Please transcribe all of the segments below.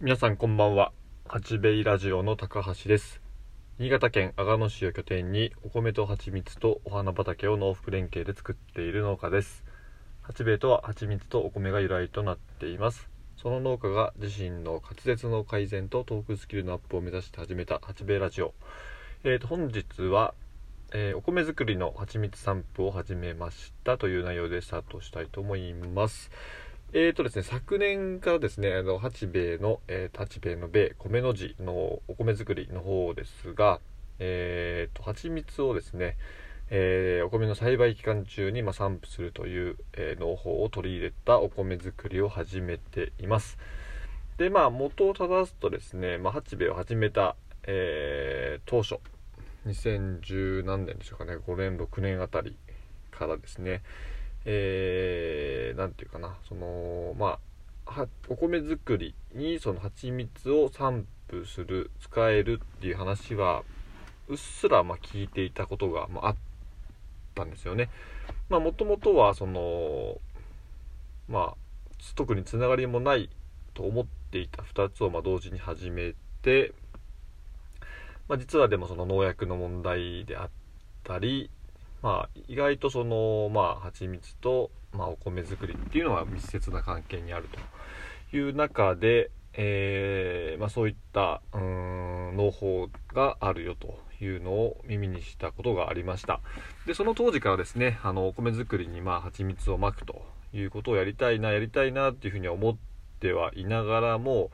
皆さんこんばんは。八兵衛ラジオの高橋です。新潟県阿賀野市を拠点にお米と蜂蜜とお花畑を農福連携で作っている農家です。八兵衛とは蜂蜜とお米が由来となっています。その農家が自身の滑舌の改善とトークスキルのアップを目指して始めた八兵衛ラジオ。えーと本日はえーお米作りの蜂蜜散布を始めましたという内容でスタートしたいと思います。えーとですね、昨年からですね、あの、八兵衛の、えー、八兵衛の米、米の字のお米作りの方ですが、えーと、蜂蜜をですね、えーお米の栽培期間中に、まあ、散布するという、えー農法を取り入れたお米作りを始めています。で、まあ、元を正すとですね、まあ、八兵衛を始めた、えー当初、2010何年でしょうかね5年6年あたりからですねえー、ていうかなそのまあお米作りにその蜂蜜を散布する使えるっていう話はうっすらま聞いていたことが、まあ、ったんですよね。まあもともとはそのまあ特につながりもないと思っていた2つをま同時に始めてまあ、実はでもその農薬の問題であったり、まあ、意外とその、まあ、蜂蜜と、まあ、お米作りっていうのは密接な関係にあるという中で、えーまあ、そういったうん農法があるよというのを耳にしたことがありました。でその当時からですねあのお米作りにまあ蜂蜜をまくということをやりたいなやりたいなっていうふうには思ってはいながらも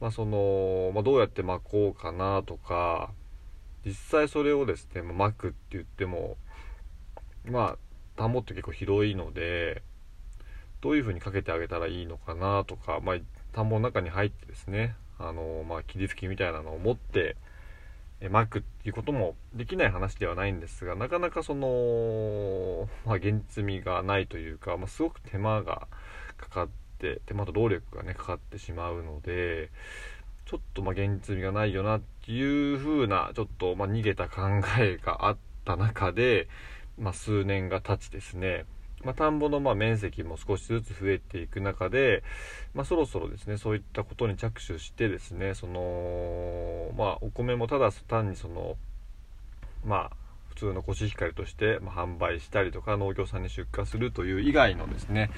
まあそのまあ、どうやって巻こうかなとか実際それをですね、まあ巻くって言ってもまあ田んぼって結構広いのでどういう風にかけてあげたらいいのかなとか、まあ、田んぼの中に入ってですねあの、まあ、霧吹きみたいなのを持ってえ巻くっていうこともできない話ではないんですがなかなかその、まあ、現実味がないというか、まあ、すごく手間がかかって手間と労力がねかかってしまうのでちょっとまあ現実味がないよなっていう風なちょっとまあ逃げた考えがあった中で、まあ、数年が経ちですね、まあ、田んぼのま面積も少しずつ増えていく中で、まあ、そろそろですねそういったことに着手してですねそのまあお米もただ単にそのまあ普通のコシヒカリとして、ま、販売したりとか農業さんに出荷するという以外のですね、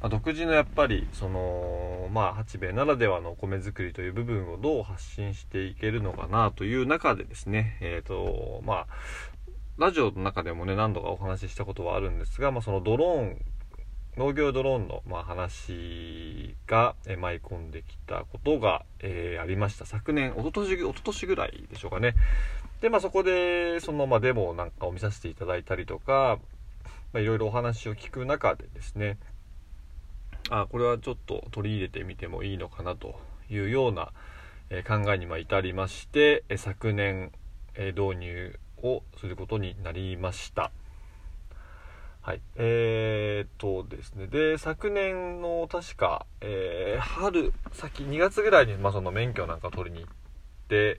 ま、独自のやっぱりそのまあ八兵衛ならではのお米作りという部分をどう発信していけるのかなという中でですねえっ、とまあラジオの中でもね何度かお話ししたことはあるんですが、まあ、そのドローン農業ドローンの、まあ、話が、え舞い込んできたことが、えーありました。昨年一昨年一昨年ぐらいでしょうかね。でまあそこでその、まあ、デモなんかを見させていただいたりとか、まあ、いろいろお話を聞く中でですねあこれはちょっと取り入れてみてもいいのかなというような、え考えにま至りまして、え昨年、え導入をすることになりました。はい。えー、っとですね。で昨年の確か、えー春先2月ぐらいに、まあ、その免許なんか取りに行って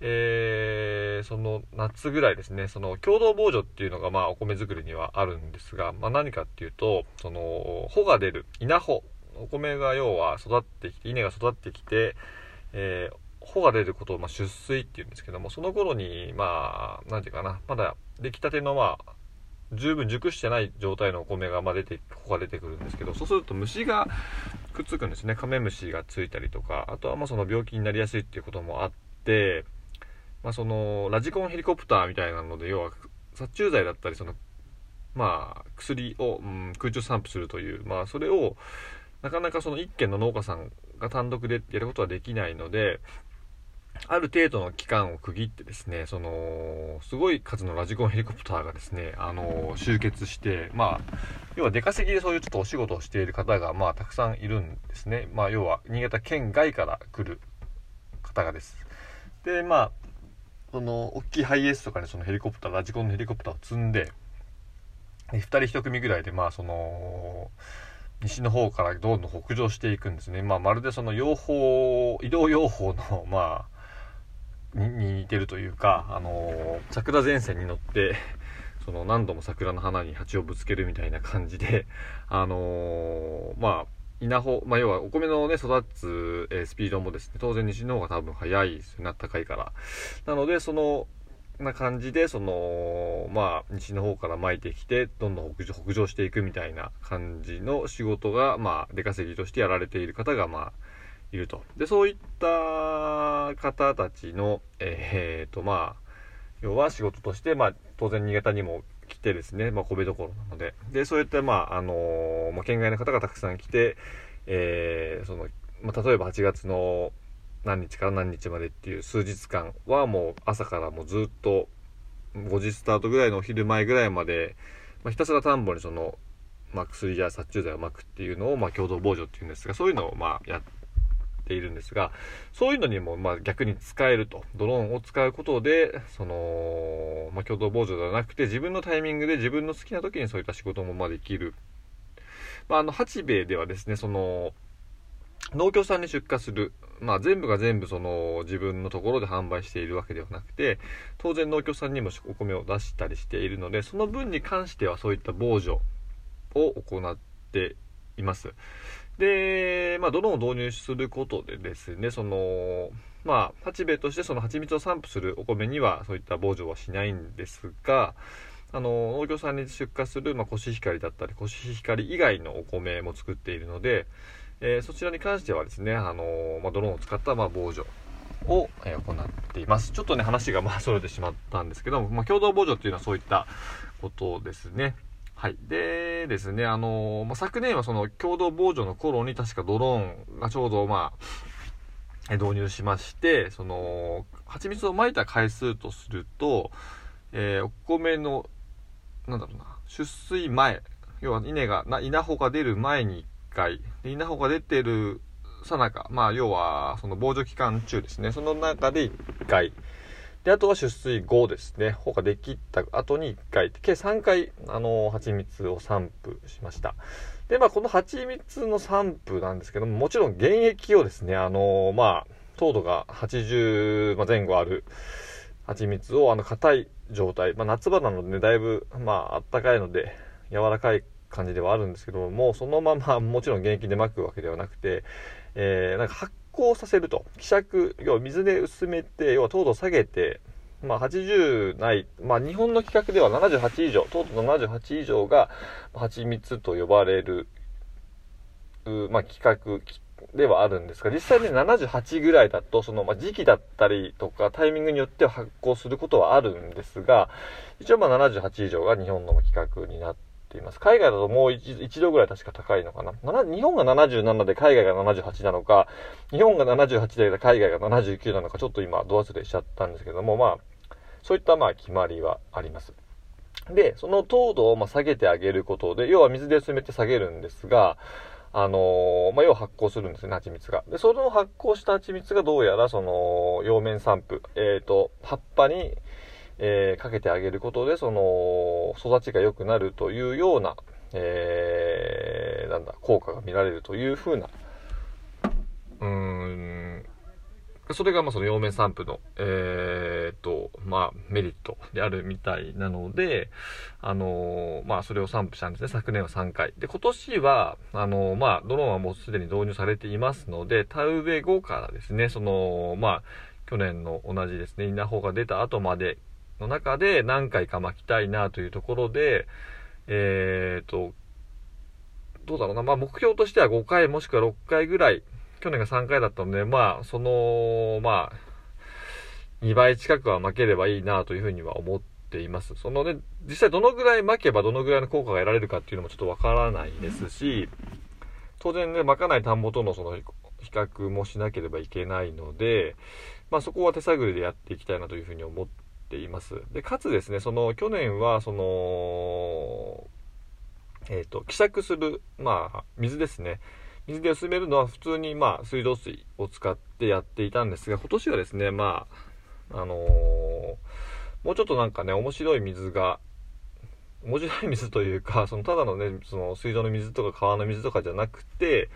えーその夏ぐらいですね。その共同防除っていうのがまあお米作りにはあるんですが、まあ、何かっていうとその穂が出る稲穂。お米が要は育ってきて稲が育ってきて、えー穂が出ることをまあ出水っていうんですけどもその頃にまあ何ていうかなまだ出来たてのまあ十分熟してない状態のお米がまあ出て穂が出てくるんですけどそうすると虫がくっつくんですね。カメムシがついたりとかあとはまあその病気になりやすいっていうこともあってまあ、そのラジコンヘリコプターみたいなので要は殺虫剤だったりそのまあ薬を、うん、空中散布するというまあそれをなかなかその一軒の農家さんが単独でやることはできないのである程度の期間を区切ってですねそのすごい数のラジコンヘリコプターがですねあの集結してまあ要は出稼ぎでそういうちょっとお仕事をしている方がまあたくさんいるんですね。まあ要は新潟県外から来る方がです。でまあその大きいハイエースとかにそのヘリコプターラジコンのヘリコプターを積んで2人1組ぐらいでまあその西の方からどんどん北上していくんですね、まあ、まるでその養蜂移動養蜂のまあに似てるというかあの桜前線に乗って その何度も桜の花に蜂をぶつけるみたいな感じであのまあ稲穂、まあ、要はお米のね、育つ、え、スピードもですね、当然西の方が多分早いですよね、高いから。なので、その、な感じで、その、まあ、西の方から巻いてきて、どんどん北上北上していくみたいな感じの仕事が、まあ、出稼ぎとしてやられている方が、まあ、いると。で、そういった方たちの、えー、っと、まあ、要は仕事として、まあ、当然新潟にも来てですね、まあ、米どころなので、で、そういった、まあ、あのー、まあ、県外の方がたくさん来て、えー、その、まあ、例えば8月の何日から何日までっていう数日間はもう朝からもうずっと5時スタートぐらいのお昼前ぐらいまで、まあ、ひたすら田んぼにその、まあ、薬や殺虫剤をまくっていうのを、まあ、共同防除っていうんですが、そういうのを、まあ、やっているんですが、そういうのにも、ま、逆に使えると。ドローンを使うことで、その、まあ、共同防除ではなくて、自分のタイミングで自分の好きな時にそういった仕事もまできる。まあ、あの、八兵衛ではですね、その、農協さんに出荷する、まあ、全部が全部その自分のところで販売しているわけではなくて当然農協さんにもお米を出したりしているのでその分に関してはそういった防除を行っていますで、まあ、ドローンを導入することでですねそのまあ八兵衛としてその蜂蜜を散布するお米にはそういった防除はしないんですがあの農協さんに出荷する、まあ、コシヒカリだったりコシヒカリ以外のお米も作っているのでえー、そちらに関してはですね、あの、まあ、ドローンを使ったまあ防除を、えー、行っています。ちょっとね、話がまあ、それてしまったんですけども、まあ、共同防除っていうのはそういったことですね。はい。でですね、あのまあ、昨年はその共同防除の頃に確かドローンがちょうどまあ、導入しまして、その、蜂蜜を撒いた回数とすると、えー、お米の、なんだろうな、出水前、要は稲が、な稲穂が出る前に1回、稲穂が出てるさなか、まあ、要は、その防除期間中ですね。その中で1回。で、あとは出水後ですね。穂ができた後に1回。計3回、あの、蜂蜜を散布しました。で、まあ、この蜂蜜の散布なんですけども、もちろん原液をですね、あの、まあ、糖度が80前後ある蜂蜜を、あの、硬い状態、まあ、夏場なのでね、だいぶ、まあ、あったかいので、柔らかい感じではあるんですけども、そのままもちろん現役で巻くわけではなくて、えー、なんか発酵させると。希釈、要は水で薄めて、要は糖度を下げて、まあ、80ない、まあ、日本の規格では78以上、糖度78以上が蜂蜜と呼ばれる、まあ、規格ではあるんですが、実際に78ぐらいだと、その、まあ、時期だったりとか、タイミングによっては発酵することはあるんですが、一応まあ78以上が日本の規格になっています。海外だともう 1, 度ぐらい確か高いのかな。日本が77で海外が78なのか、日本が78で海外が79なのか、ちょっと今、ド忘れしちゃったんですけども、まあ、そういったまあ決まりはあります。で、その糖度をま下げてあげることで、要は水で薄めて下げるんですが、あのー、まあ、要は発酵するんですね、蜂蜜が。で、その発酵した蜂蜜がどうやら、その、葉面散布、えっ、ー、と、葉っぱに、えー、かけてあげることで、その、育ちが良くなるというような、えー、なんだ、効果が見られるというふうな、うーん、それが、ま、その葉面散布の、えー、っと、まあ、メリットであるみたいなので、あのまあ、それを散布したんですね。昨年は3回。で、今年は、あのまあ、ドローンはもうすでに導入されていますので、田植え後からですね、その、まあ、去年の同じですね、稲穂が出た後までの中で何回か巻きたいなというところで、えーと、どうだろうな、まあ目標としては5回もしくは6回ぐらい、去年が3回だったので、まあ、その、まあ、2倍近くは巻ければいいなというふうには思っています。そのね、実際どのぐらい巻けばどのぐらいの効果が得られるかっていうのもちょっとわからないですし、当然ね、巻かない田んぼとのその比較もしなければいけないので、まあそこは手探りでやっていきたいなというふうに思ってています。で、かつですね、その、去年は、その、えっ、ー、と、希釈する、まあ、水ですね。水で薄めるのは普通に、まあ、水道水を使ってやっていたんですが、今年はですね、まあ、あのー、もうちょっとなんかね、面白い水が、面白い水というか、その、ただのね、その、水道の水とか川の水とかじゃなくて、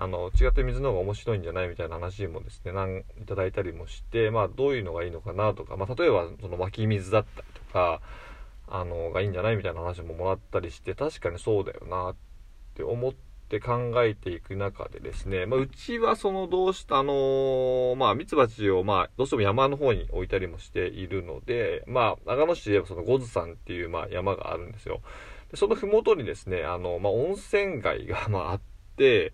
あの、違って水の方が面白いんじゃないみたいな話もですね、なんいただいたりもして、まあ、どういうのがいいのかなとか、まあ、例えば、その湧き水だったりとか、あの、がいいんじゃないみたいな話ももらったりして、確かにそうだよなって思って考えていく中でですね、まあ、うちはそのどうしたあのー、まあ、ミツバチを、まあ、どうしても山の方に置いたりもしているので、まあ、長野市で言えばそのゴズ山っていう、まあ、山があるんですよ。でその麓にですね、あの、まあ、温泉街が、まあ、あって、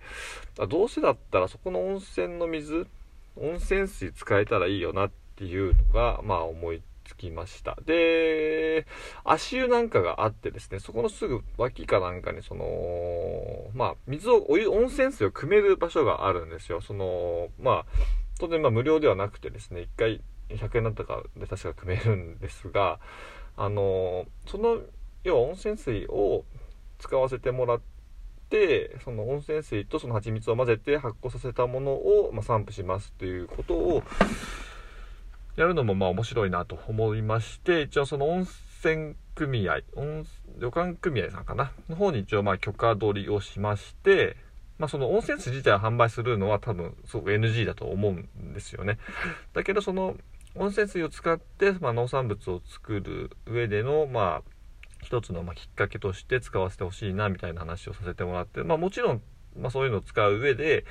どうせだったらそこの温泉の水、温泉水使えたらいいよなっていうのが、まあ、思いつきました。で、足湯なんかがあってですね、そこのすぐ脇かなんかに、その、まあ、水を、お湯、温泉水を汲める場所があるんですよ。その、まあ、当然、まあ、無料ではなくてですね、1回100円だったかで確か汲めるんですが、あの、その、要は温泉水を使わせてもらって、その温泉水とその蜂蜜を混ぜて発酵させたものを、まあ、散布しますということを、やるのもまあ面白いなと思いまして、一応その温泉組合、温旅館組合さんかな？の方に一応まあ許可取りをしまして、まあその温泉水自体を販売するのは多分すごく NG だと思うんですよね。だけどその温泉水を使って、まあ、農産物を作る上でのまあ一つのまきっかけとして使わせてほしいなみたいな話をさせてもらって、まあもちろんまあそういうのを使う上で、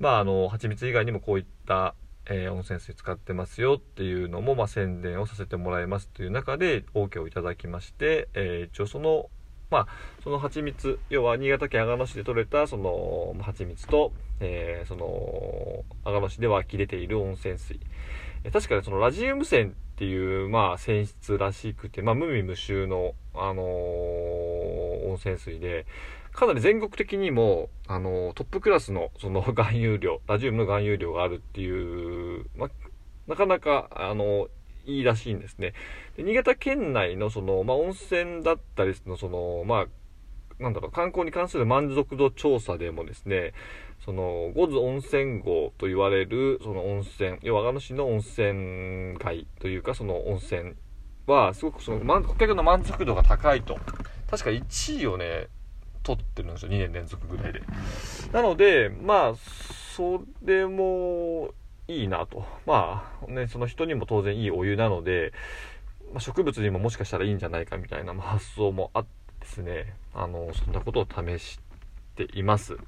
まああの、蜂蜜以外にもこういったえー、温泉水使ってますよっていうのも、まあ、宣伝をさせてもらいますという中で OK をいただきまして、えー、一応その、まあ、その蜂蜜、要は新潟県阿賀野市で採れたその蜂蜜と、えー、その阿賀野市で湧き出ている温泉水。え確かにそのラジウム泉っていう、まあ、泉質らしくて、まあ、無味無臭の、あの温泉水で、かなり全国的にも、あの、トップクラスの、その、含有量、ラジウムの含有量があるっていう、まあ、なかなか、あの、いいらしいんですね。で新潟県内の、その、まあ温泉だったりの、その、まあ、なんだろう、観光に関する満足度調査でもですね、その、五津温泉郷と言われる、その温泉、要は長野市の温泉街というか、その温泉は、すごくその、顧客の満足度が高いと。確か1位をね、取ってるんですよ2年連続ぐらいで。なのでまあそれもいいなと。まあねその人にも当然いいお湯なので、まあ、植物にももしかしたらいいんじゃないかみたいな、ま、発想もあってですねあのそんなことを試しています、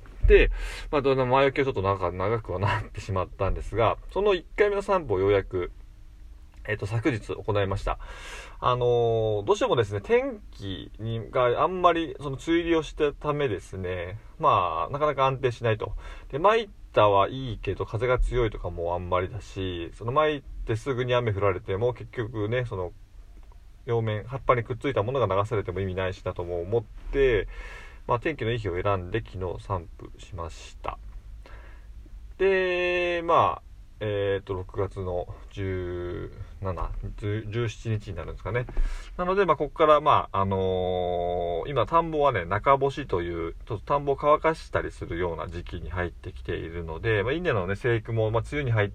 まあ、前置きはちょっと長長くはなってしまったんですが、その1回目の散歩をようやく、えっ、ー、と、昨日行いました。あのー、どうしてもですね、天気にがあんまり、その梅雨入りをしたためですね、まあ、なかなか安定しないと。で、参ったはいいけど、風が強いとかもあんまりだし、その参ってすぐに雨降られても、結局ね、その、両面、葉っぱにくっついたものが流されても意味ないしなとも思って、まあ、天気のいい日を選んで昨日散布しました。で、まあ、えっ、ー、と、6月の17、17日になるんですかね。なので、まあ、ここから、まあ、あのー、今、田んぼはね、中干しという、ちょっと田んぼを乾かしたりするような時期に入ってきているので、まあ、稲のね、生育も、まあ、梅雨に入っ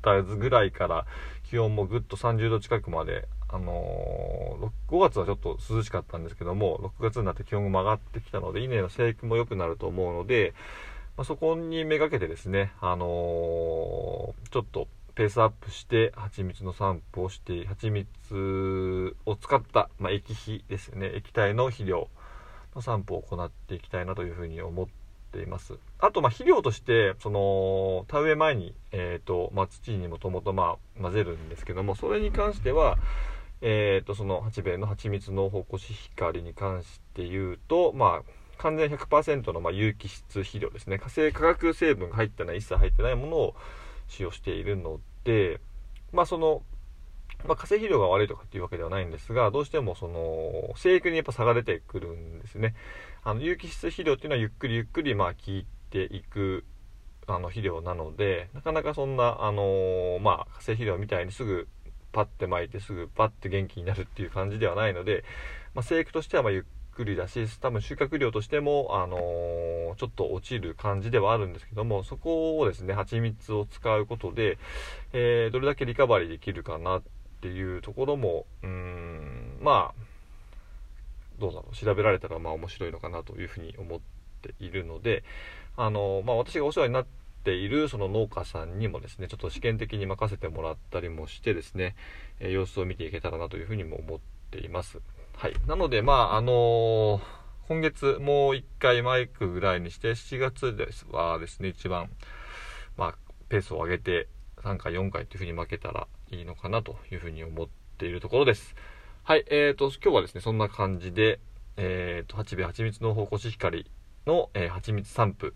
たぐらいから、気温もぐっと30度近くまで、あのー、5月はちょっと涼しかったんですけども、6月になって気温が上がってきたので、稲の生育も良くなると思うので、まあ、そこにめがけてですね、あのー、ちょっとペースアップして蜂蜜の散布をして蜂蜜を使った、まあ、液肥ですね。液体の肥料の散布を行っていきたいなというふうに思っています。あとまあ肥料としてその田植え前に、えーとまあ、土にもともとまあ混ぜるんですけどもそれに関してはえーと、その八兵衛の蜂蜜のコシ光に関して言うとまあ完全100%のま有機質肥料ですね。化成化学成分が入ってない一切入ってないものを使用しているのでまあその、まあ、化成肥料が悪いとかっていうわけではないんですがどうしてもその生育にやっぱ差が出てくるんですね。あの有機質肥料っていうのはゆっくりゆっくりまあ効いていくあの肥料なのでなかなかそんなあのー、まあ化成肥料みたいにすぐパッて巻いてすぐパッて元気になるっていう感じではないので、まあ、生育としてはまゆっくりだし多分収穫量としても、あのー、ちょっと落ちる感じではあるんですけどもそこをですね蜂蜜を使うことで、えー、どれだけリカバリーできるかなっていうところもうんまあどうだろう調べられたらまあ面白いのかなというふうに思っているので、あのー、まあ、私がお世話になってているその農家さんにもですねちょっと試験的に任せてもらったりもしてですね、え様子を見ていけたらなというふうにも思っています。はい。なので、まあ、あのー、今月もう1回マイクぐらいにして7月ですはですね一番まあペースを上げて3回4回っていう風に負けたらいいのかなという風に思っているところですはいえーと今日はですねそんな感じでえーと八兵衛蜂蜜の方コシヒカリの、えー、蜂蜜散布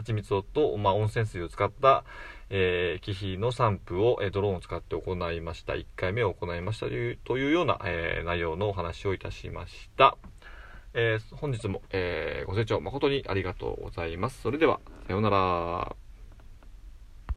蜂蜜をと、まあ、温泉水を使った、えー、気比の散布を、えー、ドローンを使って行いました。1回目を行いましたというというような、えー、内容のお話をいたしました。えー、本日も、え、ご清聴誠にありがとうございます。それでは、さようなら。